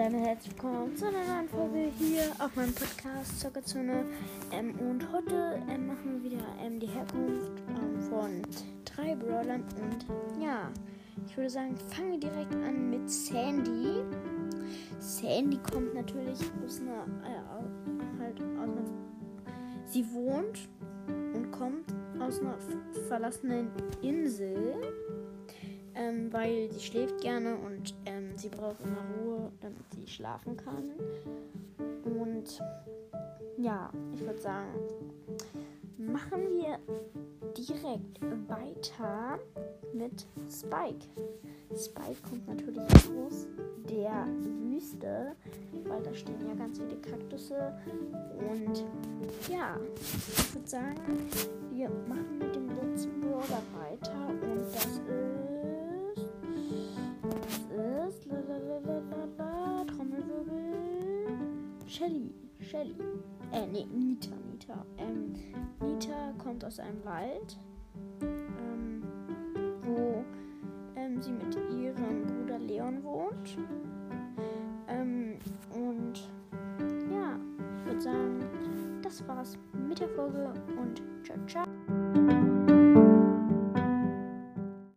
herzlich willkommen zu einer neuen Folge hier auf meinem Podcast Zockerzone. Ähm, und heute ähm, machen wir wieder ähm, die Herkunft ähm, von drei Brawlern. Und ja, ich würde sagen, fangen wir direkt an mit Sandy. Sandy kommt natürlich aus einer, äh, halt aus einer, sie wohnt und kommt aus einer verlassenen Insel ähm, weil sie schläft gerne und ähm, sie braucht immer Ruhe, damit sie schlafen kann. Und ja, ich würde sagen, machen wir direkt weiter mit Spike. Spike kommt natürlich aus der Wüste, weil da stehen ja ganz viele Kaktusse. Und ja, ich würde sagen, wir machen Shelly. Shelly. Äh, nee, Nita, Nita. Ähm, Nita kommt aus einem Wald, ähm, wo ähm, sie mit ihrem Bruder Leon wohnt. Ähm, und ja, ich würde sagen, das war's mit der Folge und ciao, ciao.